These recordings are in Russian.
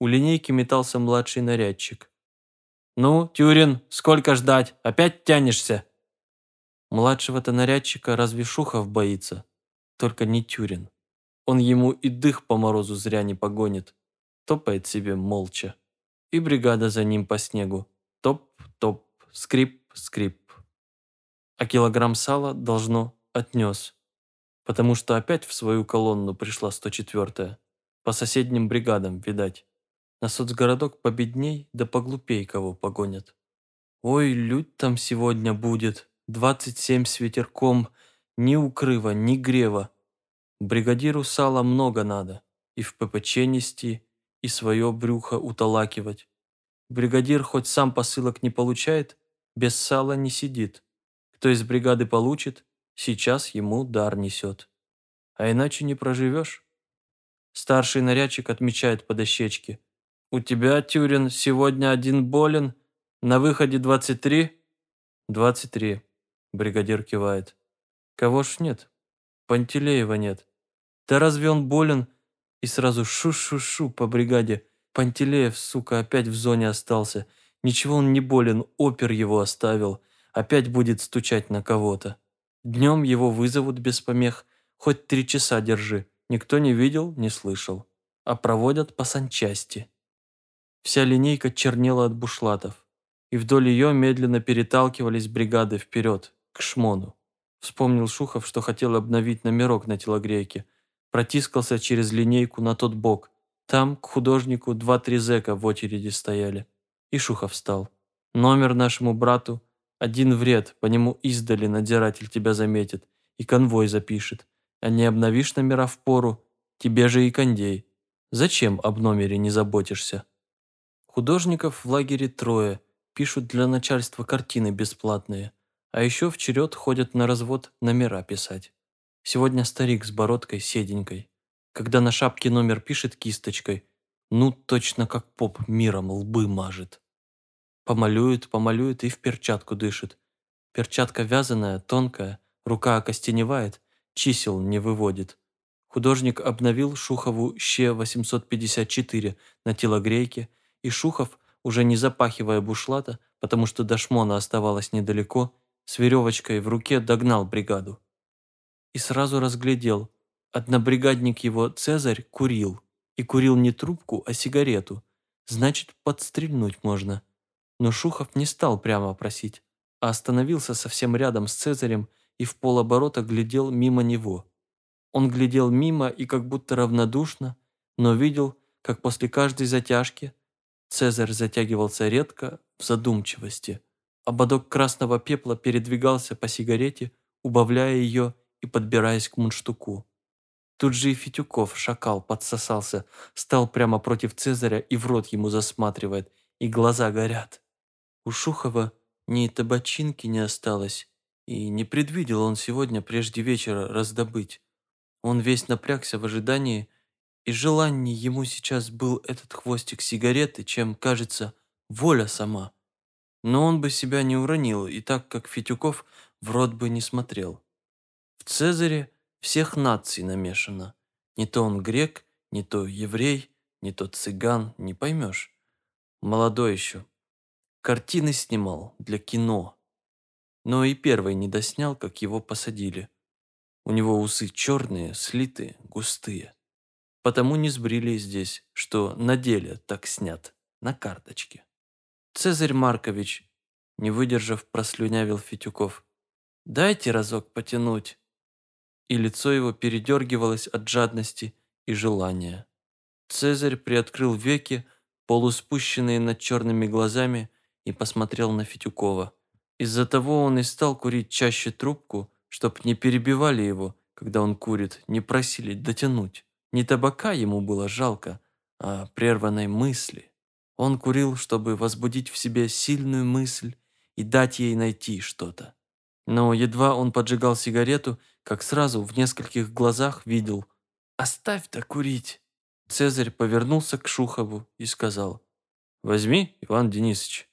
у линейки метался младший нарядчик. «Ну, Тюрин, сколько ждать? Опять тянешься?» Младшего-то нарядчика разве Шухов боится? Только не Тюрин. Он ему и дых по морозу зря не погонит. Топает себе молча. И бригада за ним по снегу. Топ-топ, скрип-скрип. А килограмм сала должно отнес. Потому что опять в свою колонну пришла 104-я. По соседним бригадам, видать. На соцгородок победней да поглупей кого погонят. Ой, лють там сегодня будет. 27 с ветерком. Ни укрыва, ни грева. Бригадиру сала много надо. И в ППЧ нести, и свое брюхо уталакивать. Бригадир хоть сам посылок не получает, без сала не сидит. Кто из бригады получит, сейчас ему дар несет. А иначе не проживешь. Старший нарядчик отмечает по дощечке. «У тебя, Тюрин, сегодня один болен, на выходе 23?» «23», — бригадир кивает. «Кого ж нет? Пантелеева нет. Да разве он болен?» И сразу шу-шу-шу по бригаде. Пантелеев, сука, опять в зоне остался. Ничего он не болен, опер его оставил. Опять будет стучать на кого-то. Днем его вызовут без помех. Хоть три часа держи. Никто не видел, не слышал. А проводят по санчасти. Вся линейка чернела от бушлатов. И вдоль ее медленно переталкивались бригады вперед, к шмону. Вспомнил Шухов, что хотел обновить номерок на телогрейке. Протискался через линейку на тот бок. Там, к художнику, два-три зэка в очереди стояли. И Шухов встал. Номер нашему брату один вред, по нему издали надзиратель тебя заметит и конвой запишет. А не обновишь номера в пору, тебе же и кондей. Зачем об номере не заботишься? Художников в лагере трое, пишут для начальства картины бесплатные, а еще в черед ходят на развод номера писать. Сегодня старик с бородкой седенькой. Когда на шапке номер пишет кисточкой, ну точно как поп миром лбы мажет. Помалюет, помалюет и в перчатку дышит. Перчатка вязаная, тонкая, рука окостеневает, чисел не выводит. Художник обновил Шухову ще 854 на телогрейке, и Шухов, уже не запахивая бушлата, потому что до шмона оставалось недалеко, с веревочкой в руке догнал бригаду. И сразу разглядел, однобригадник его Цезарь курил. И курил не трубку, а сигарету. Значит, подстрельнуть можно. Но Шухов не стал прямо просить, а остановился совсем рядом с Цезарем и в полоборота глядел мимо него. Он глядел мимо и как будто равнодушно, но видел, как после каждой затяжки Цезарь затягивался редко, в задумчивости. Ободок красного пепла передвигался по сигарете, убавляя ее и подбираясь к мундштуку. Тут же и Фитюков, шакал, подсосался, стал прямо против Цезаря и в рот ему засматривает, и глаза горят. У Шухова ни табачинки не осталось, и не предвидел он сегодня прежде вечера раздобыть. Он весь напрягся в ожидании, и желаннее ему сейчас был этот хвостик сигареты, чем, кажется, воля сама. Но он бы себя не уронил, и так как Фитюков в рот бы не смотрел. В Цезаре всех наций намешано. Не то он грек, не то еврей, не то цыган, не поймешь. Молодой еще, Картины снимал для кино. Но и первый не доснял, как его посадили. У него усы черные, слитые, густые. Потому не сбрили здесь, что на деле так снят, на карточке. Цезарь Маркович, не выдержав, прослюнявил Фитюков. «Дайте разок потянуть». И лицо его передергивалось от жадности и желания. Цезарь приоткрыл веки, полуспущенные над черными глазами, и посмотрел на Фитюкова. Из-за того он и стал курить чаще трубку, чтоб не перебивали его, когда он курит, не просили дотянуть. Не табака ему было жалко, а прерванной мысли. Он курил, чтобы возбудить в себе сильную мысль и дать ей найти что-то. Но едва он поджигал сигарету, как сразу в нескольких глазах видел «Оставь-то курить!» Цезарь повернулся к Шухову и сказал «Возьми, Иван Денисович,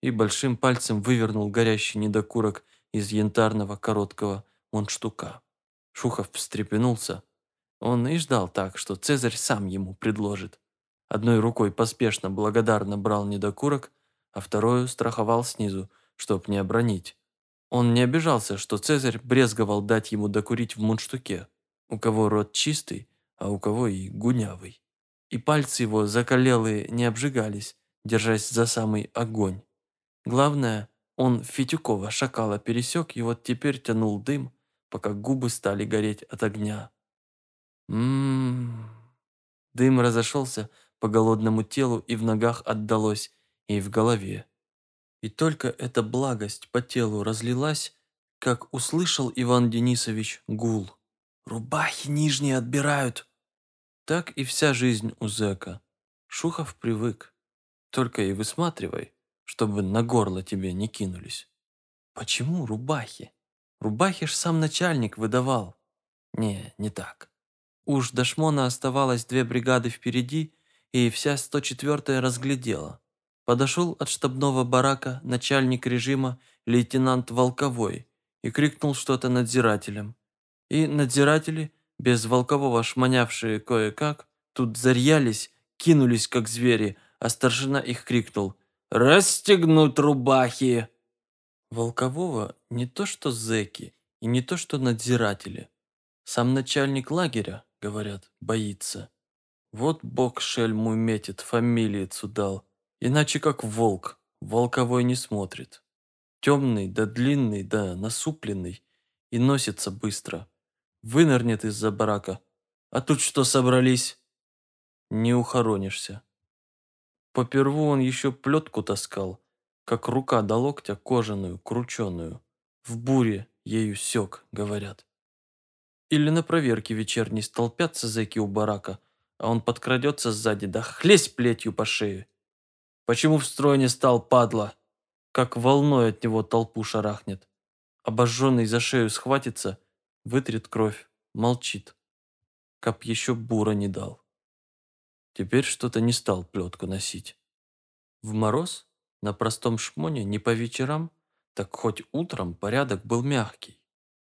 и большим пальцем вывернул горящий недокурок из янтарного короткого мундштука. Шухов встрепенулся. Он и ждал так, что Цезарь сам ему предложит. одной рукой поспешно благодарно брал недокурок, а вторую страховал снизу, чтоб не обронить. Он не обижался, что Цезарь брезговал дать ему докурить в мундштуке, у кого рот чистый, а у кого и гунявый. И пальцы его закалелые не обжигались, держась за самый огонь. Главное, он Фитюкова шакала пересек и вот теперь тянул дым, пока губы стали гореть от огня. Ммм. Дым разошелся по голодному телу и в ногах отдалось, и в голове. И только эта благость по телу разлилась, как услышал Иван Денисович гул. «Рубахи нижние отбирают!» Так и вся жизнь у зэка. Шухов привык. Только и высматривай, чтобы на горло тебе не кинулись. Почему рубахи? Рубахи ж сам начальник выдавал. Не, не так. Уж до Шмона оставалось две бригады впереди, и вся 104-я разглядела. Подошел от штабного барака начальник режима лейтенант Волковой и крикнул что-то надзирателям. И надзиратели, без Волкового шмонявшие кое-как, тут зарьялись, кинулись как звери, а старшина их крикнул «Расстегнуть рубахи!» Волкового не то что зэки и не то что надзиратели. Сам начальник лагеря, говорят, боится. Вот бог шельму метит, фамилицу дал. Иначе как волк, волковой не смотрит. Темный, да длинный, да насупленный. И носится быстро. Вынырнет из-за барака. А тут что собрались? Не ухоронишься. Поперву он еще плетку таскал, как рука до локтя кожаную, крученую. В буре ею сёк, говорят. Или на проверке вечерней столпятся зэки у барака, а он подкрадется сзади, да хлесь плетью по шее. Почему в строй не стал, падла? Как волной от него толпу шарахнет. Обожженный за шею схватится, вытрет кровь, молчит. Кап еще бура не дал. Теперь что-то не стал плетку носить. В мороз, на простом шмоне, не по вечерам, так хоть утром порядок был мягкий.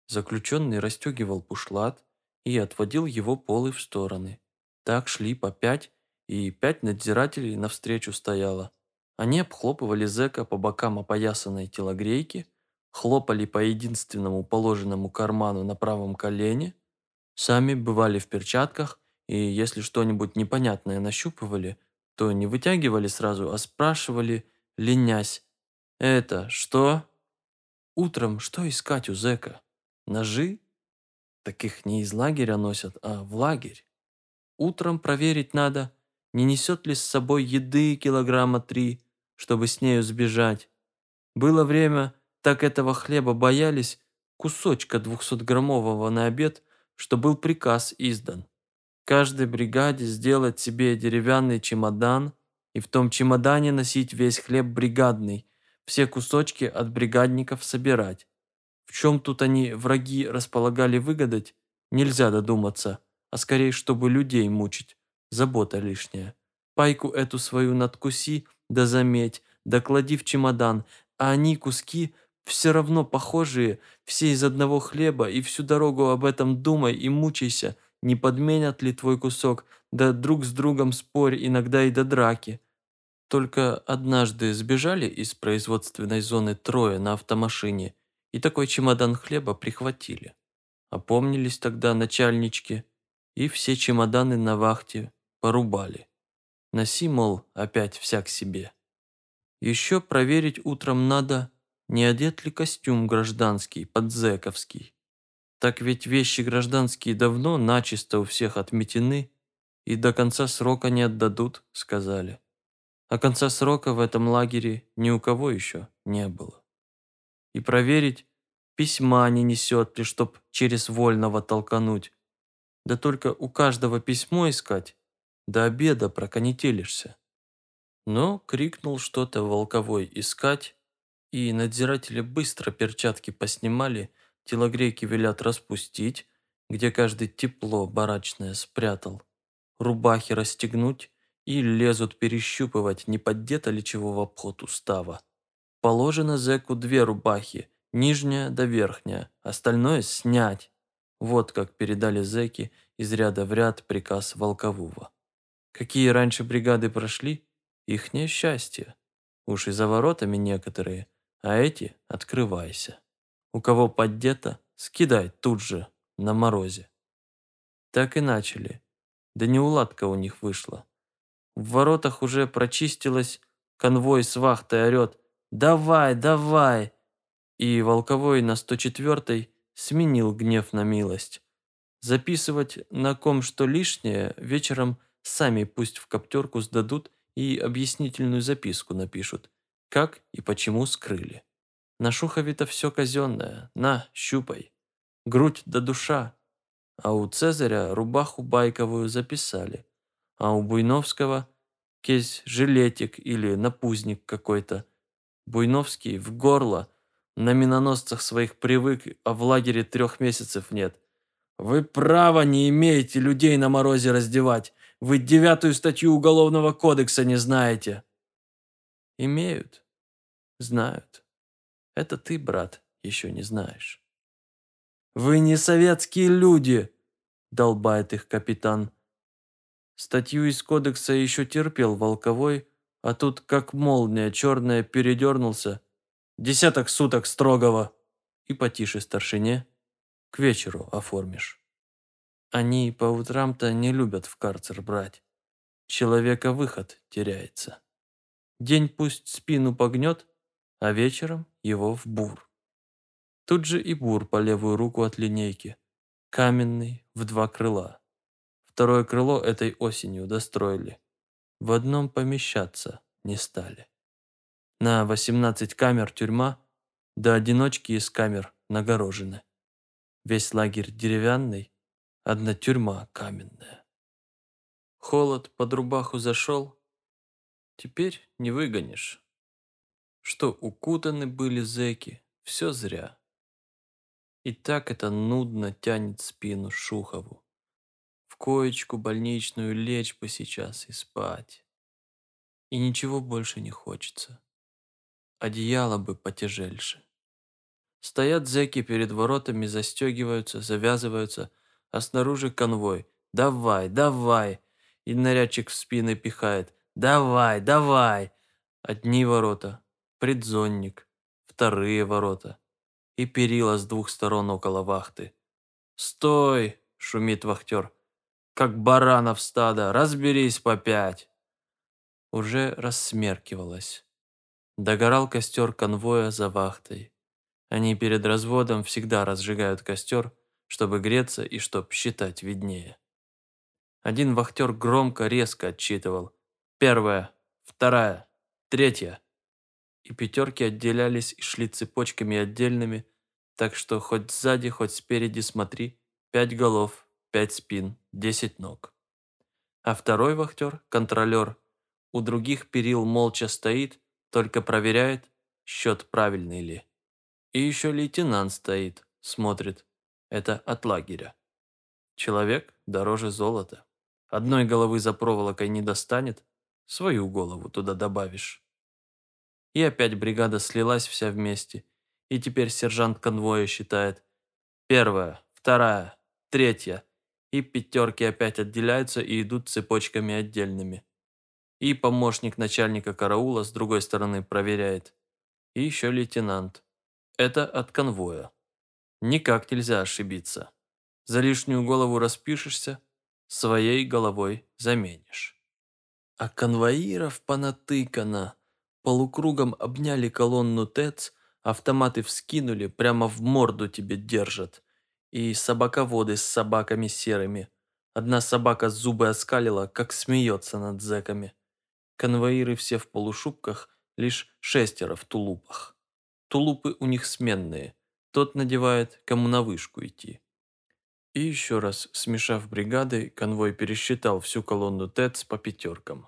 Заключенный расстегивал бушлат и отводил его полы в стороны. Так шли по пять, и пять надзирателей навстречу стояло. Они обхлопывали зэка по бокам опоясанной телогрейки, хлопали по единственному положенному карману на правом колене, сами бывали в перчатках, и если что-нибудь непонятное нащупывали, то не вытягивали сразу, а спрашивали, ленясь, «Это что?» Утром что искать у зэка? Ножи? Так их не из лагеря носят, а в лагерь. Утром проверить надо, не несет ли с собой еды килограмма три, чтобы с нею сбежать. Было время, так этого хлеба боялись, кусочка двухсотграммового на обед, что был приказ издан. Каждой бригаде сделать себе деревянный чемодан и в том чемодане носить весь хлеб бригадный, все кусочки от бригадников собирать. В чем тут они, враги, располагали выгадать, нельзя додуматься, а скорее, чтобы людей мучить. Забота лишняя. Пайку эту свою надкуси, да заметь, да клади в чемодан, а они, куски, все равно похожие, все из одного хлеба, и всю дорогу об этом думай и мучайся, не подменят ли твой кусок, да друг с другом спорь, иногда и до драки. Только однажды сбежали из производственной зоны трое на автомашине – и такой чемодан хлеба прихватили. Опомнились тогда начальнички, и все чемоданы на вахте порубали. Носи, мол, опять всяк себе. Еще проверить утром надо, не одет ли костюм гражданский, подзековский. Так ведь вещи гражданские давно начисто у всех отметены и до конца срока не отдадут, сказали. А конца срока в этом лагере ни у кого еще не было и проверить, письма не несет ли, чтоб через вольного толкануть. Да только у каждого письмо искать, до обеда проконетелишься. Но крикнул что-то волковой искать, и надзиратели быстро перчатки поснимали, телогрейки велят распустить, где каждый тепло барачное спрятал, рубахи расстегнуть и лезут перещупывать, не поддето ли чего в обход устава. Положено зэку две рубахи, нижняя да верхняя, остальное снять. Вот как передали зэки из ряда в ряд приказ Волкового. Какие раньше бригады прошли, ихнее счастье. Уж и за воротами некоторые, а эти открывайся. У кого поддето, скидай тут же, на морозе. Так и начали. Да неуладка у них вышла. В воротах уже прочистилось, конвой с вахтой орет «Давай, давай!» И Волковой на 104-й сменил гнев на милость. Записывать на ком что лишнее вечером сами пусть в коптерку сдадут и объяснительную записку напишут, как и почему скрыли. На Шухове-то все казенное, на, щупай. Грудь да душа. А у Цезаря рубаху байковую записали, а у Буйновского кейс жилетик или напузник какой-то. Буйновский в горло, на миноносцах своих привык, а в лагере трех месяцев нет. Вы права не имеете людей на морозе раздевать. Вы девятую статью Уголовного кодекса не знаете. Имеют. Знают. Это ты, брат, еще не знаешь. Вы не советские люди, долбает их капитан. Статью из кодекса еще терпел Волковой, а тут как молния черная передернулся. Десяток суток строгого. И потише старшине. К вечеру оформишь. Они по утрам-то не любят в карцер брать. Человека выход теряется. День пусть спину погнет, а вечером его в бур. Тут же и бур по левую руку от линейки. Каменный, в два крыла. Второе крыло этой осенью достроили. В одном помещаться не стали. На 18 камер тюрьма, до одиночки из камер нагорожены. Весь лагерь деревянный, одна тюрьма каменная. Холод под рубаху зашел, теперь не выгонишь. Что укутаны были зэки, все зря. И так это нудно тянет спину Шухову. Коечку больничную лечь бы сейчас и спать. И ничего больше не хочется. Одеяло бы потяжельше. Стоят зэки перед воротами, застегиваются, завязываются, а снаружи конвой. «Давай, давай!» И нарядчик в спины пихает. «Давай, давай!» Одни ворота, предзонник, вторые ворота и перила с двух сторон около вахты. «Стой!» – шумит вахтер. «Как баранов стада, разберись по пять!» Уже рассмеркивалось. Догорал костер конвоя за вахтой. Они перед разводом всегда разжигают костер, чтобы греться и чтоб считать виднее. Один вахтер громко, резко отчитывал. Первая, вторая, третья. И пятерки отделялись и шли цепочками отдельными, так что хоть сзади, хоть спереди смотри, пять голов, пять спин, десять ног. А второй вахтер, контролер, у других перил молча стоит, только проверяет, счет правильный ли. И еще лейтенант стоит, смотрит. Это от лагеря. Человек дороже золота. Одной головы за проволокой не достанет, свою голову туда добавишь. И опять бригада слилась вся вместе, и теперь сержант конвоя считает. Первая, вторая, третья, и пятерки опять отделяются и идут цепочками отдельными. И помощник начальника караула с другой стороны проверяет. И еще лейтенант. Это от конвоя. Никак нельзя ошибиться. За лишнюю голову распишешься, своей головой заменишь. А конвоиров понатыкано. Полукругом обняли колонну ТЭЦ, автоматы вскинули, прямо в морду тебе держат. И собаководы с собаками серыми. Одна собака зубы оскалила, как смеется над зэками. Конвоиры все в полушубках, лишь шестеро в тулупах. Тулупы у них сменные. Тот надевает, кому на вышку идти. И еще раз, смешав бригады, конвой пересчитал всю колонну ТЭЦ по пятеркам.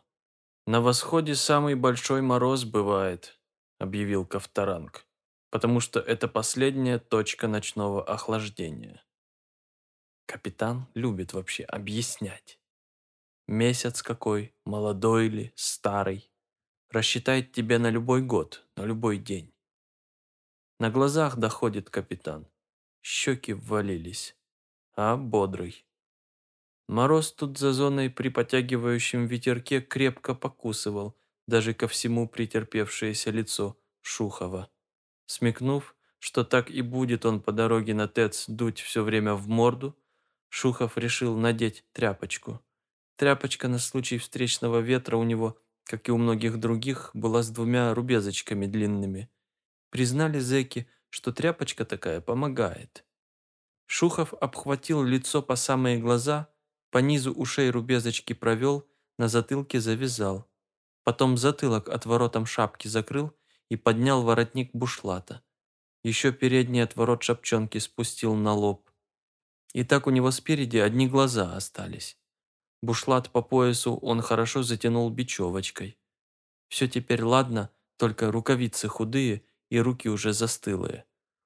«На восходе самый большой мороз бывает», – объявил Ковторанг, «потому что это последняя точка ночного охлаждения». Капитан любит вообще объяснять. Месяц какой, молодой ли, старый. Рассчитает тебе на любой год, на любой день. На глазах доходит капитан. Щеки ввалились. А бодрый. Мороз тут за зоной при потягивающем ветерке крепко покусывал даже ко всему претерпевшееся лицо Шухова. Смекнув, что так и будет он по дороге на ТЭЦ дуть все время в морду, Шухов решил надеть тряпочку. Тряпочка на случай встречного ветра у него, как и у многих других, была с двумя рубезочками длинными. Признали зэки, что тряпочка такая помогает. Шухов обхватил лицо по самые глаза, по низу ушей рубезочки провел, на затылке завязал. Потом затылок отворотом шапки закрыл и поднял воротник бушлата. Еще передний отворот шапчонки спустил на лоб. И так у него спереди одни глаза остались. Бушлат по поясу он хорошо затянул бечевочкой. Все теперь ладно, только рукавицы худые и руки уже застылые.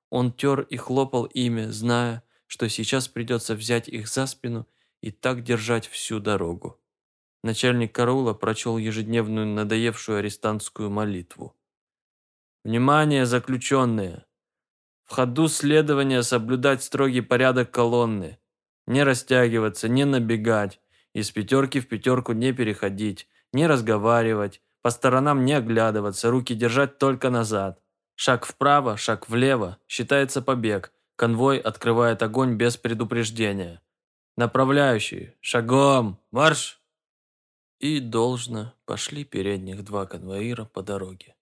Он тер и хлопал ими, зная, что сейчас придется взять их за спину и так держать всю дорогу. Начальник караула прочел ежедневную надоевшую арестантскую молитву. «Внимание, заключенные! В ходу следования соблюдать строгий порядок колонны. Не растягиваться, не набегать, из пятерки в пятерку не переходить, не разговаривать, по сторонам не оглядываться, руки держать только назад. Шаг вправо, шаг влево, считается побег. Конвой открывает огонь без предупреждения. Направляющий, шагом, марш! И должно пошли передних два конвоира по дороге.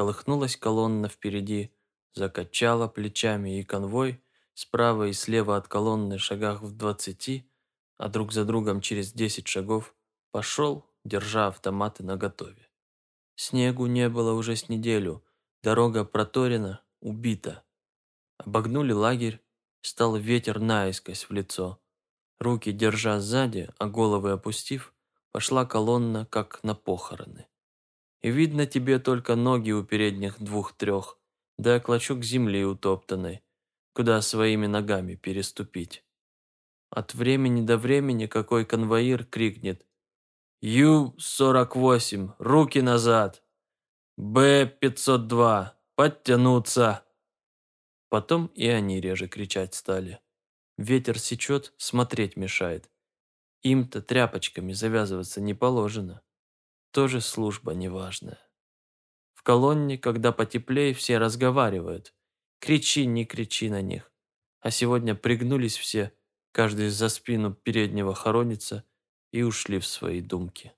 Колыхнулась колонна впереди, закачала плечами и конвой, справа и слева от колонны шагах в двадцати, а друг за другом через десять шагов, пошел, держа автоматы наготове. Снегу не было уже с неделю, дорога проторена, убита. Обогнули лагерь, стал ветер наискось в лицо. Руки держа сзади, а головы опустив, пошла колонна, как на похороны. И видно тебе только ноги у передних двух-трех, да клочок земли утоптанной, куда своими ногами переступить. От времени до времени какой конвоир крикнет «Ю-48, руки назад! Б-502, подтянуться!» Потом и они реже кричать стали. Ветер сечет, смотреть мешает. Им-то тряпочками завязываться не положено. Тоже служба неважная. В колонне, когда потеплее, все разговаривают. Кричи, не кричи на них. А сегодня пригнулись все, каждый за спину переднего хоронится, и ушли в свои думки.